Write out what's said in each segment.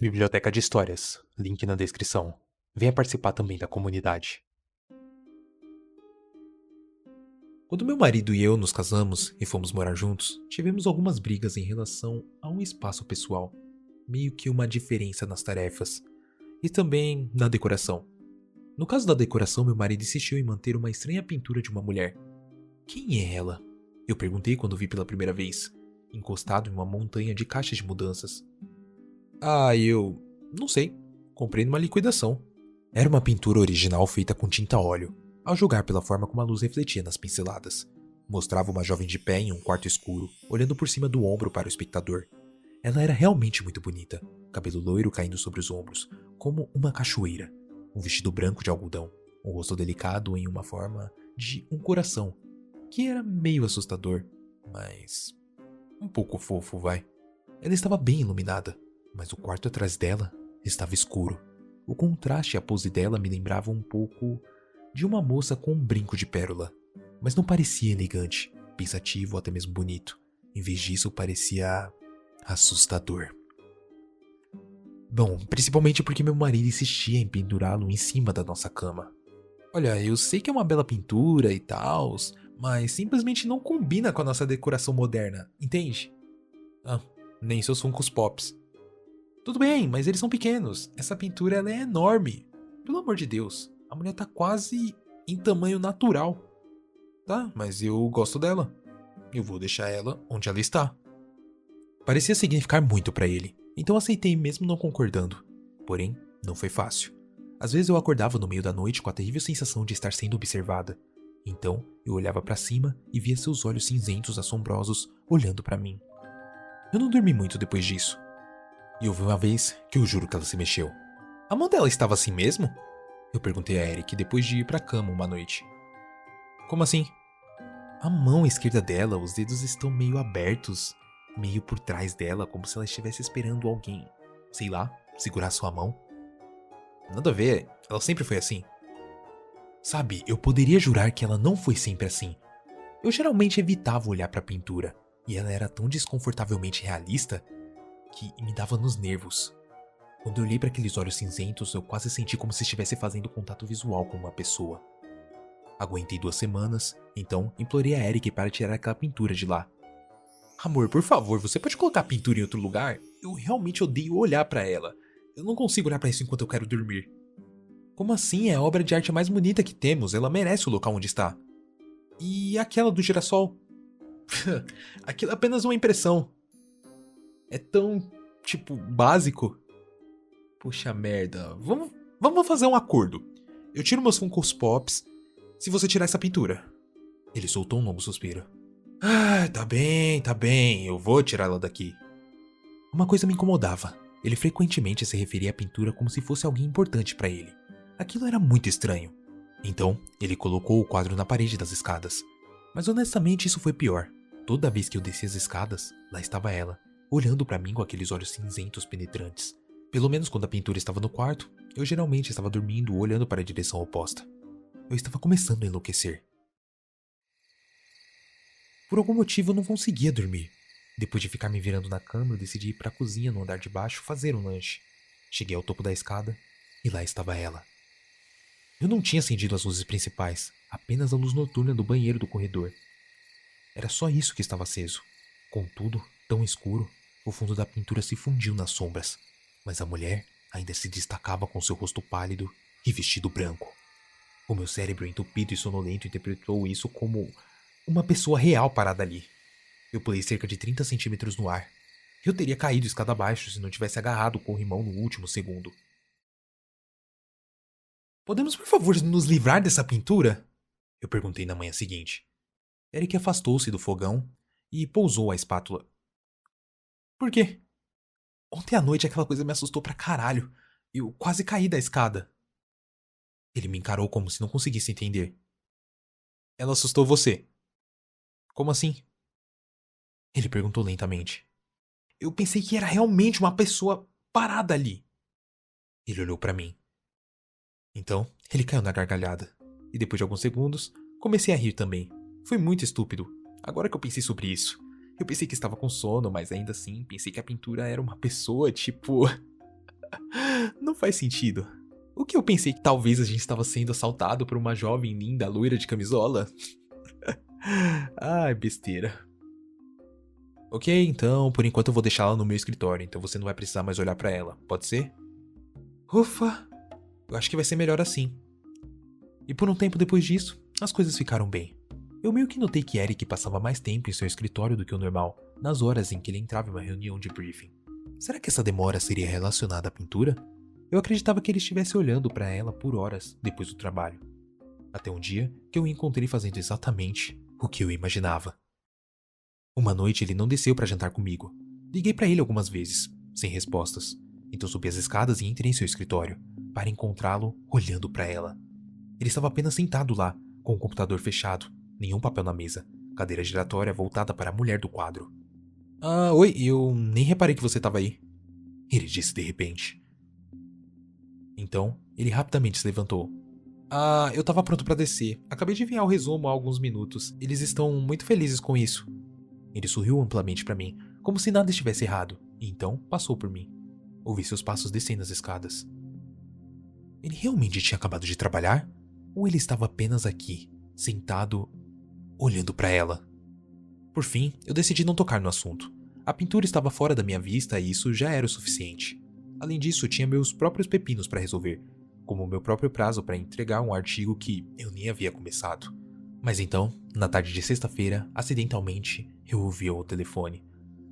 Biblioteca de Histórias, link na descrição. Venha participar também da comunidade. Quando meu marido e eu nos casamos e fomos morar juntos, tivemos algumas brigas em relação a um espaço pessoal, meio que uma diferença nas tarefas e também na decoração. No caso da decoração, meu marido insistiu em manter uma estranha pintura de uma mulher. Quem é ela? Eu perguntei quando vi pela primeira vez, encostado em uma montanha de caixas de mudanças. Ah, eu. não sei. Comprei numa liquidação. Era uma pintura original feita com tinta óleo, ao julgar pela forma como a luz refletia nas pinceladas. Mostrava uma jovem de pé em um quarto escuro, olhando por cima do ombro para o espectador. Ela era realmente muito bonita, cabelo loiro caindo sobre os ombros, como uma cachoeira, um vestido branco de algodão, um rosto delicado em uma forma de um coração, que era meio assustador, mas um pouco fofo, vai. Ela estava bem iluminada, mas o quarto atrás dela estava escuro. O contraste a pose dela me lembravam um pouco de uma moça com um brinco de pérola, mas não parecia elegante, pensativo ou até mesmo bonito. Em vez disso, parecia assustador. Bom, principalmente porque meu marido insistia em pendurá-lo em cima da nossa cama. Olha, eu sei que é uma bela pintura e tal, mas simplesmente não combina com a nossa decoração moderna, entende? Ah, nem seus Funkos Pops. Tudo bem, mas eles são pequenos. Essa pintura ela é enorme. Pelo amor de Deus, a mulher tá quase em tamanho natural. Tá, mas eu gosto dela. Eu vou deixar ela onde ela está. Parecia significar muito para ele, então aceitei mesmo não concordando. Porém, não foi fácil. Às vezes eu acordava no meio da noite com a terrível sensação de estar sendo observada. Então, eu olhava para cima e via seus olhos cinzentos assombrosos olhando para mim. Eu não dormi muito depois disso, e houve uma vez que eu juro que ela se mexeu. A mão dela estava assim mesmo? Eu perguntei a Eric depois de ir pra cama uma noite. Como assim? A mão esquerda dela, os dedos estão meio abertos, meio por trás dela, como se ela estivesse esperando alguém, sei lá, segurar sua mão. Nada a ver, ela sempre foi assim. Sabe, eu poderia jurar que ela não foi sempre assim. Eu geralmente evitava olhar para a pintura, e ela era tão desconfortavelmente realista que me dava nos nervos. Quando eu olhei para aqueles olhos cinzentos, eu quase senti como se estivesse fazendo contato visual com uma pessoa. Aguentei duas semanas, então implorei a Eric para tirar aquela pintura de lá. Amor, por favor, você pode colocar a pintura em outro lugar? Eu realmente odeio olhar para ela. Eu não consigo olhar para isso enquanto eu quero dormir. Como assim? É a obra de arte mais bonita que temos. Ela merece o local onde está. E aquela do girassol? Aquilo é apenas uma impressão é tão, tipo, básico. Puxa merda. Vamos, vamos fazer um acordo. Eu tiro meus Funkos Pops se você tirar essa pintura. Ele soltou um longo suspiro. Ah, tá bem, tá bem, eu vou tirá-la daqui. Uma coisa me incomodava. Ele frequentemente se referia à pintura como se fosse alguém importante para ele. Aquilo era muito estranho. Então, ele colocou o quadro na parede das escadas. Mas honestamente, isso foi pior. Toda vez que eu descia as escadas, lá estava ela, olhando para mim com aqueles olhos cinzentos penetrantes. Pelo menos quando a pintura estava no quarto, eu geralmente estava dormindo olhando para a direção oposta. Eu estava começando a enlouquecer. Por algum motivo eu não conseguia dormir. Depois de ficar me virando na cama, eu decidi ir para a cozinha no andar de baixo fazer um lanche. Cheguei ao topo da escada e lá estava ela. Eu não tinha acendido as luzes principais, apenas a luz noturna do banheiro do corredor. Era só isso que estava aceso. Contudo, tão escuro o fundo da pintura se fundiu nas sombras, mas a mulher ainda se destacava com seu rosto pálido e vestido branco. O meu cérebro entupido e sonolento interpretou isso como uma pessoa real parada ali. Eu pulei cerca de 30 centímetros no ar. Eu teria caído escada abaixo se não tivesse agarrado o corrimão no último segundo. Podemos, por favor, nos livrar dessa pintura? Eu perguntei na manhã seguinte. Eric afastou-se do fogão e pousou a espátula por quê? Ontem à noite aquela coisa me assustou pra caralho. Eu quase caí da escada. Ele me encarou como se não conseguisse entender. Ela assustou você. Como assim? Ele perguntou lentamente. Eu pensei que era realmente uma pessoa parada ali. Ele olhou para mim. Então, ele caiu na gargalhada. E depois de alguns segundos, comecei a rir também. Foi muito estúpido. Agora que eu pensei sobre isso. Eu pensei que estava com sono, mas ainda assim pensei que a pintura era uma pessoa, tipo. Não faz sentido. O que eu pensei que talvez a gente estava sendo assaltado por uma jovem linda loira de camisola? Ai, besteira. Ok, então, por enquanto eu vou deixá-la no meu escritório, então você não vai precisar mais olhar para ela, pode ser? Ufa! Eu acho que vai ser melhor assim. E por um tempo depois disso, as coisas ficaram bem. Eu meio que notei que Eric passava mais tempo em seu escritório do que o normal, nas horas em que ele entrava em uma reunião de briefing. Será que essa demora seria relacionada à pintura? Eu acreditava que ele estivesse olhando para ela por horas depois do trabalho. Até um dia que eu o encontrei fazendo exatamente o que eu imaginava. Uma noite ele não desceu para jantar comigo. Liguei para ele algumas vezes, sem respostas. Então subi as escadas e entrei em seu escritório, para encontrá-lo olhando para ela. Ele estava apenas sentado lá, com o computador fechado, nenhum papel na mesa, cadeira giratória voltada para a mulher do quadro. Ah, oi, eu nem reparei que você estava aí. Ele disse de repente. Então, ele rapidamente se levantou. Ah, eu estava pronto para descer. Acabei de enviar o resumo há alguns minutos. Eles estão muito felizes com isso. Ele sorriu amplamente para mim, como se nada estivesse errado, e então passou por mim. Ouvi seus passos descendo as escadas. Ele realmente tinha acabado de trabalhar? Ou ele estava apenas aqui, sentado, olhando para ela? Por fim, eu decidi não tocar no assunto. A pintura estava fora da minha vista e isso já era o suficiente. Além disso, tinha meus próprios pepinos para resolver, como meu próprio prazo para entregar um artigo que eu nem havia começado. Mas então, na tarde de sexta-feira, acidentalmente, eu ouvi o telefone.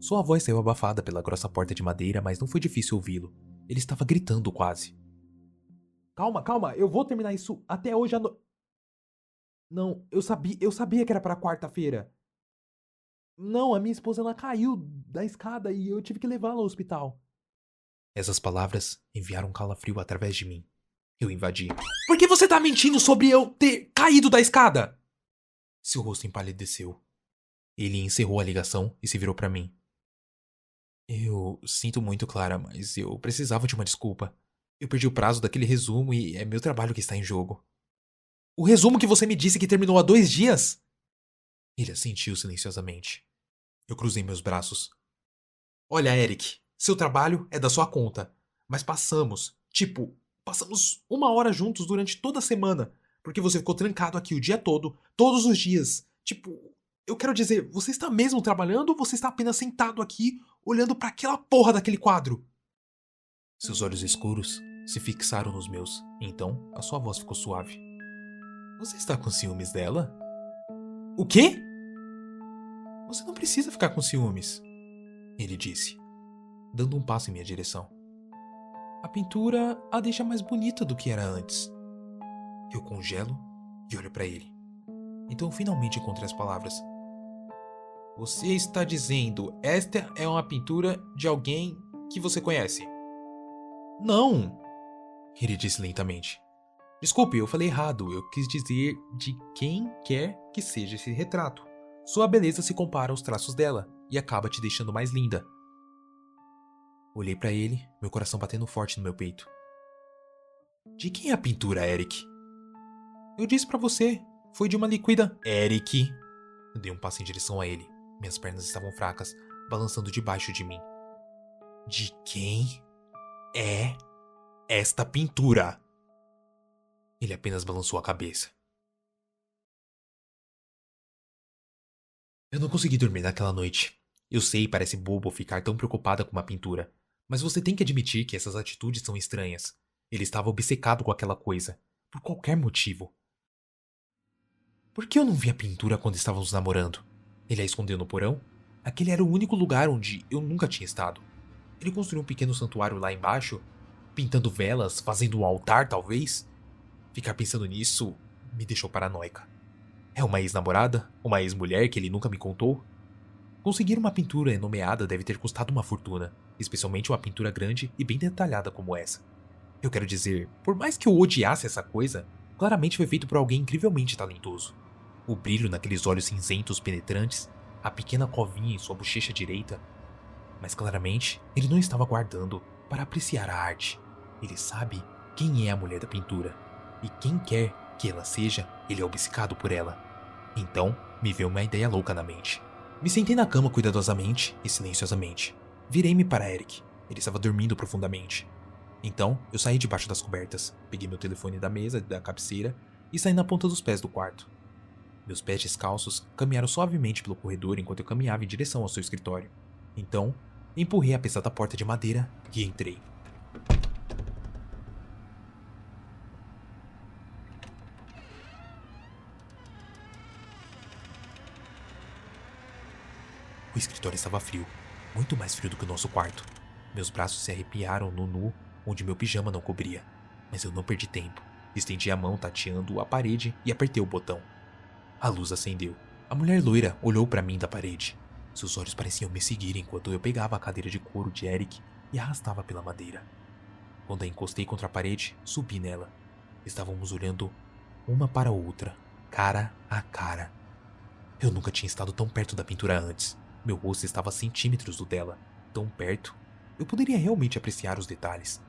Sua voz saiu abafada pela grossa porta de madeira, mas não foi difícil ouvi-lo. Ele estava gritando quase. Calma, calma, eu vou terminar isso até hoje à noite. Não, eu sabia, eu sabia que era para quarta-feira. Não, a minha esposa ela caiu da escada e eu tive que levá-la ao hospital. Essas palavras enviaram um calafrio através de mim. Eu invadi. Por que você tá mentindo sobre eu ter caído da escada? Seu rosto empalideceu. Ele encerrou a ligação e se virou para mim. Eu sinto muito, Clara, mas eu precisava de uma desculpa. Eu perdi o prazo daquele resumo e é meu trabalho que está em jogo. O resumo que você me disse que terminou há dois dias? Ele assentiu silenciosamente. Eu cruzei meus braços. Olha, Eric, seu trabalho é da sua conta, mas passamos, tipo, passamos uma hora juntos durante toda a semana, porque você ficou trancado aqui o dia todo, todos os dias. Tipo, eu quero dizer, você está mesmo trabalhando ou você está apenas sentado aqui olhando para aquela porra daquele quadro? Seus olhos escuros se fixaram nos meus. Então, a sua voz ficou suave. Você está com ciúmes dela? O quê? Você não precisa ficar com ciúmes, ele disse, dando um passo em minha direção. A pintura a deixa mais bonita do que era antes. Eu congelo e olho para ele. Então finalmente encontrei as palavras. Você está dizendo esta é uma pintura de alguém que você conhece? Não, ele disse lentamente. Desculpe, eu falei errado. Eu quis dizer de quem quer que seja esse retrato. Sua beleza se compara aos traços dela e acaba te deixando mais linda. Olhei para ele, meu coração batendo forte no meu peito. De quem é a pintura, Eric? Eu disse para você, foi de uma liquida. Eric! Eu dei um passo em direção a ele. Minhas pernas estavam fracas, balançando debaixo de mim. De quem é esta pintura? Ele apenas balançou a cabeça. Eu não consegui dormir naquela noite. Eu sei, parece bobo ficar tão preocupada com uma pintura, mas você tem que admitir que essas atitudes são estranhas. Ele estava obcecado com aquela coisa, por qualquer motivo. Por que eu não vi a pintura quando estávamos namorando? Ele a escondeu no porão? Aquele era o único lugar onde eu nunca tinha estado. Ele construiu um pequeno santuário lá embaixo pintando velas, fazendo um altar, talvez? Ficar pensando nisso me deixou paranoica. É uma ex-namorada? Uma ex-mulher que ele nunca me contou? Conseguir uma pintura nomeada deve ter custado uma fortuna, especialmente uma pintura grande e bem detalhada como essa. Eu quero dizer, por mais que eu odiasse essa coisa, claramente foi feito por alguém incrivelmente talentoso. O brilho naqueles olhos cinzentos penetrantes, a pequena covinha em sua bochecha direita. Mas claramente, ele não estava guardando para apreciar a arte. Ele sabe quem é a mulher da pintura. E quem quer que ela seja, ele é obcecado por ela. Então, me veio uma ideia louca na mente. Me sentei na cama cuidadosamente e silenciosamente. Virei-me para Eric. Ele estava dormindo profundamente. Então, eu saí debaixo das cobertas, peguei meu telefone da mesa, da cabeceira e saí na ponta dos pés do quarto. Meus pés descalços caminharam suavemente pelo corredor enquanto eu caminhava em direção ao seu escritório. Então, empurrei a pesada porta de madeira e entrei. O escritório estava frio, muito mais frio do que o nosso quarto. Meus braços se arrepiaram no nu onde meu pijama não cobria, mas eu não perdi tempo. Estendi a mão tateando a parede e apertei o botão. A luz acendeu. A mulher loira olhou para mim da parede. Seus olhos pareciam me seguir enquanto eu pegava a cadeira de couro de Eric e arrastava pela madeira. Quando a encostei contra a parede, subi nela. Estávamos olhando uma para a outra, cara a cara. Eu nunca tinha estado tão perto da pintura antes. Meu rosto estava a centímetros do dela, tão perto. Eu poderia realmente apreciar os detalhes.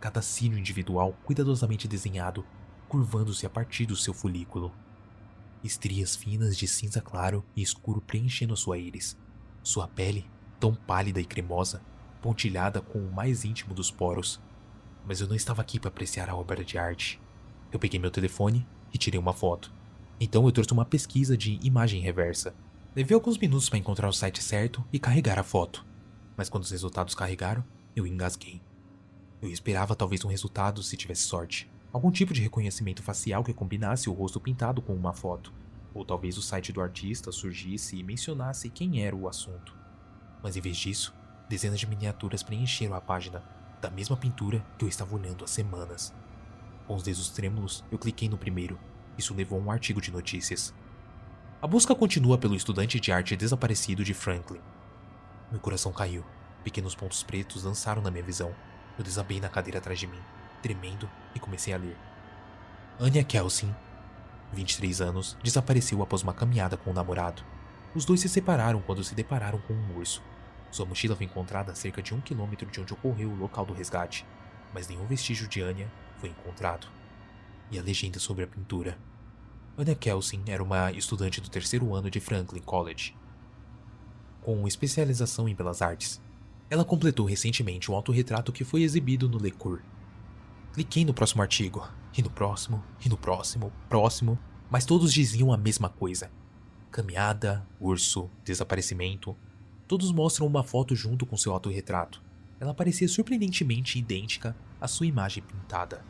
Cada cílio individual cuidadosamente desenhado, curvando-se a partir do seu folículo. Estrias finas de cinza claro e escuro preenchendo sua íris. Sua pele, tão pálida e cremosa, pontilhada com o mais íntimo dos poros. Mas eu não estava aqui para apreciar a obra de arte. Eu peguei meu telefone e tirei uma foto. Então eu trouxe uma pesquisa de imagem reversa Levei alguns minutos para encontrar o site certo e carregar a foto, mas quando os resultados carregaram, eu engasguei. Eu esperava talvez um resultado se tivesse sorte, algum tipo de reconhecimento facial que combinasse o rosto pintado com uma foto, ou talvez o site do artista surgisse e mencionasse quem era o assunto. Mas em vez disso, dezenas de miniaturas preencheram a página da mesma pintura que eu estava olhando há semanas. Com os dedos trêmulos, eu cliquei no primeiro. Isso levou a um artigo de notícias. A busca continua pelo estudante de arte desaparecido de Franklin. Meu coração caiu. Pequenos pontos pretos dançaram na minha visão. Eu desabei na cadeira atrás de mim, tremendo, e comecei a ler. Anya Kelsin, 23 anos, desapareceu após uma caminhada com o um namorado. Os dois se separaram quando se depararam com um urso. Sua mochila foi encontrada a cerca de um quilômetro de onde ocorreu o local do resgate, mas nenhum vestígio de Anya foi encontrado. E a legenda sobre a pintura Anna Kelsin era uma estudante do terceiro ano de Franklin College, com especialização em belas artes. Ela completou recentemente um autorretrato que foi exibido no Le Cour. Cliquei no próximo artigo, e no próximo, e no próximo, próximo, mas todos diziam a mesma coisa. Caminhada, urso, desaparecimento. Todos mostram uma foto junto com seu autorretrato. Ela parecia surpreendentemente idêntica à sua imagem pintada.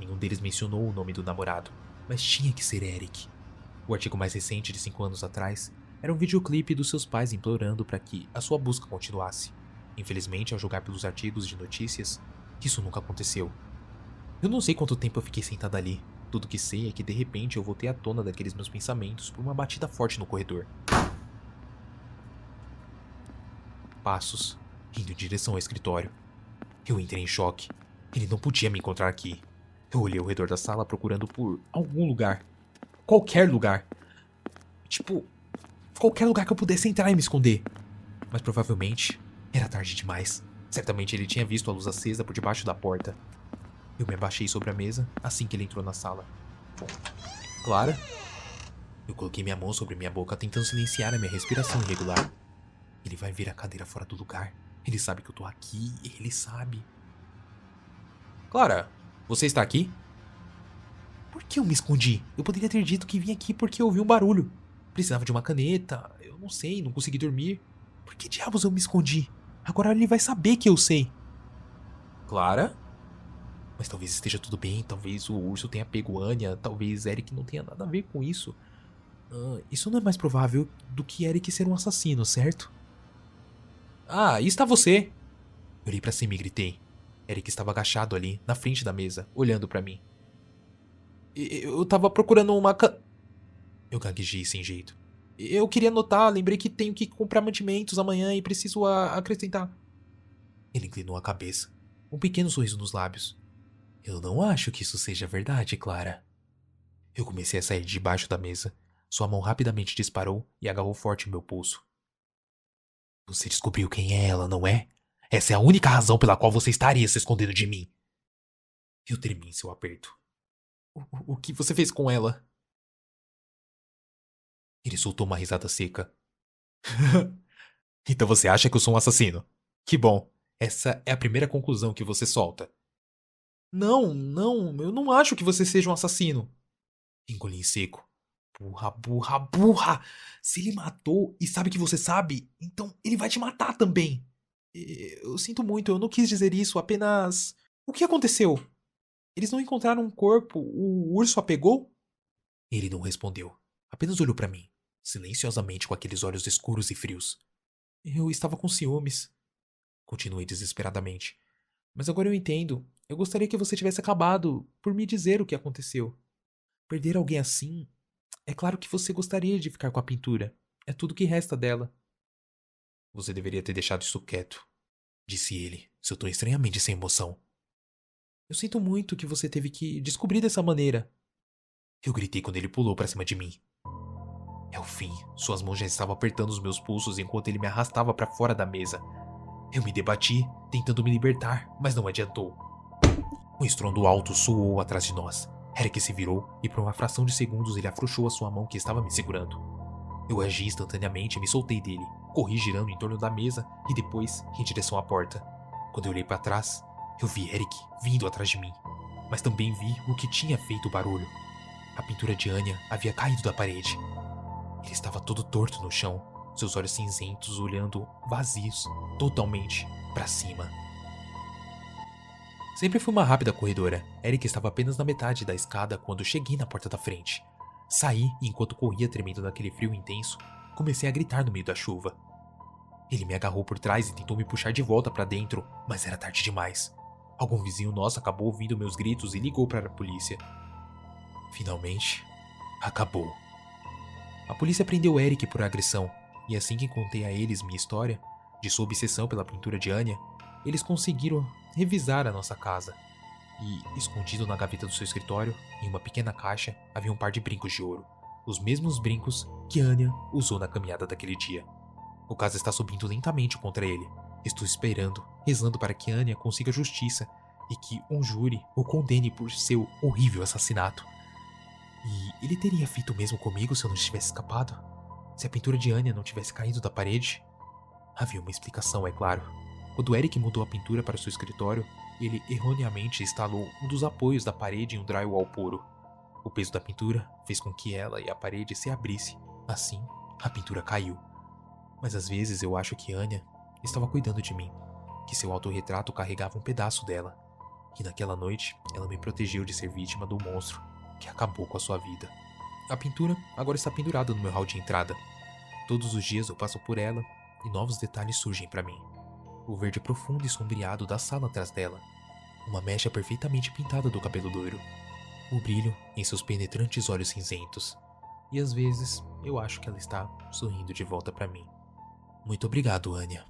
Nenhum deles mencionou o nome do namorado mas tinha que ser Eric. O artigo mais recente, de 5 anos atrás, era um videoclipe dos seus pais implorando para que a sua busca continuasse. Infelizmente, ao julgar pelos artigos de notícias, isso nunca aconteceu. Eu não sei quanto tempo eu fiquei sentada ali. Tudo que sei é que de repente eu voltei à tona daqueles meus pensamentos por uma batida forte no corredor. Passos, indo em direção ao escritório. Eu entrei em choque. Ele não podia me encontrar aqui. Eu olhei ao redor da sala procurando por algum lugar. Qualquer lugar. Tipo, qualquer lugar que eu pudesse entrar e me esconder. Mas provavelmente era tarde demais. Certamente ele tinha visto a luz acesa por debaixo da porta. Eu me abaixei sobre a mesa assim que ele entrou na sala. Clara? Eu coloquei minha mão sobre minha boca tentando silenciar a minha respiração irregular. Ele vai ver a cadeira fora do lugar. Ele sabe que eu tô aqui, ele sabe. Clara, você está aqui? Por que eu me escondi? Eu poderia ter dito que vim aqui porque ouvi um barulho. Precisava de uma caneta. Eu não sei, não consegui dormir. Por que diabos eu me escondi? Agora ele vai saber que eu sei. Clara? Mas talvez esteja tudo bem, talvez o urso tenha pego Anya, talvez Eric não tenha nada a ver com isso. Uh, isso não é mais provável do que Eric ser um assassino, certo? Ah, e está você? Eu olhei para cima e gritei. Eric estava agachado ali, na frente da mesa, olhando para mim. Eu tava procurando uma ca... Eu gaguejei sem jeito. Eu queria anotar, lembrei que tenho que comprar mantimentos amanhã e preciso acrescentar. Ele inclinou a cabeça, um pequeno sorriso nos lábios. Eu não acho que isso seja verdade, Clara. Eu comecei a sair debaixo da mesa. Sua mão rapidamente disparou e agarrou forte o meu pulso. Você descobriu quem é ela, não é? Essa é a única razão pela qual você estaria se escondendo de mim. Eu tremi em seu aperto. O, o que você fez com ela? Ele soltou uma risada seca. então você acha que eu sou um assassino? Que bom. Essa é a primeira conclusão que você solta. Não, não, eu não acho que você seja um assassino. Engoli em seco. Burra, burra, burra! Se ele matou e sabe que você sabe, então ele vai te matar também. Eu sinto muito, eu não quis dizer isso, apenas. O que aconteceu? Eles não encontraram um corpo, o urso a pegou? Ele não respondeu, apenas olhou para mim, silenciosamente com aqueles olhos escuros e frios. Eu estava com ciúmes. Continuei desesperadamente. Mas agora eu entendo. Eu gostaria que você tivesse acabado por me dizer o que aconteceu. Perder alguém assim. É claro que você gostaria de ficar com a pintura. É tudo que resta dela. Você deveria ter deixado isso quieto, disse ele, seu tom estranhamente sem emoção. Eu sinto muito que você teve que descobrir dessa maneira. Eu gritei quando ele pulou para cima de mim. É o fim. Suas mãos já estavam apertando os meus pulsos enquanto ele me arrastava para fora da mesa. Eu me debati, tentando me libertar, mas não adiantou. Um estrondo alto soou atrás de nós. Eric se virou e por uma fração de segundos ele afrouxou a sua mão que estava me segurando. Eu agi instantaneamente e me soltei dele, corri girando em torno da mesa e depois em direção à porta. Quando eu olhei para trás, eu vi Eric vindo atrás de mim, mas também vi o que tinha feito o barulho. A pintura de Anya havia caído da parede. Ele estava todo torto no chão, seus olhos cinzentos olhando vazios, totalmente para cima. Sempre fui uma rápida corredora. Eric estava apenas na metade da escada quando cheguei na porta da frente. Saí enquanto corria tremendo naquele frio intenso, comecei a gritar no meio da chuva. Ele me agarrou por trás e tentou me puxar de volta para dentro, mas era tarde demais. Algum vizinho nosso acabou ouvindo meus gritos e ligou para a polícia. Finalmente, acabou. A polícia prendeu Eric por agressão, e assim que contei a eles minha história, de sua obsessão pela pintura de Anya, eles conseguiram revisar a nossa casa. E, escondido na gaveta do seu escritório, em uma pequena caixa, havia um par de brincos de ouro. Os mesmos brincos que Anya usou na caminhada daquele dia. O caso está subindo lentamente contra ele. Estou esperando, rezando para que Anya consiga justiça e que um júri o condene por seu horrível assassinato. E ele teria feito o mesmo comigo se eu não tivesse escapado? Se a pintura de Anya não tivesse caído da parede? Havia uma explicação, é claro. Quando Eric mudou a pintura para seu escritório, ele erroneamente instalou um dos apoios da parede em um drywall puro. O peso da pintura fez com que ela e a parede se abrisse. Assim, a pintura caiu. Mas às vezes eu acho que Anya estava cuidando de mim, que seu autorretrato carregava um pedaço dela. E naquela noite, ela me protegeu de ser vítima do monstro que acabou com a sua vida. A pintura agora está pendurada no meu hall de entrada. Todos os dias eu passo por ela e novos detalhes surgem para mim. O verde profundo e sombreado da sala atrás dela, uma mecha perfeitamente pintada do cabelo loiro, o brilho em seus penetrantes olhos cinzentos. E às vezes eu acho que ela está sorrindo de volta para mim. Muito obrigado, Anya.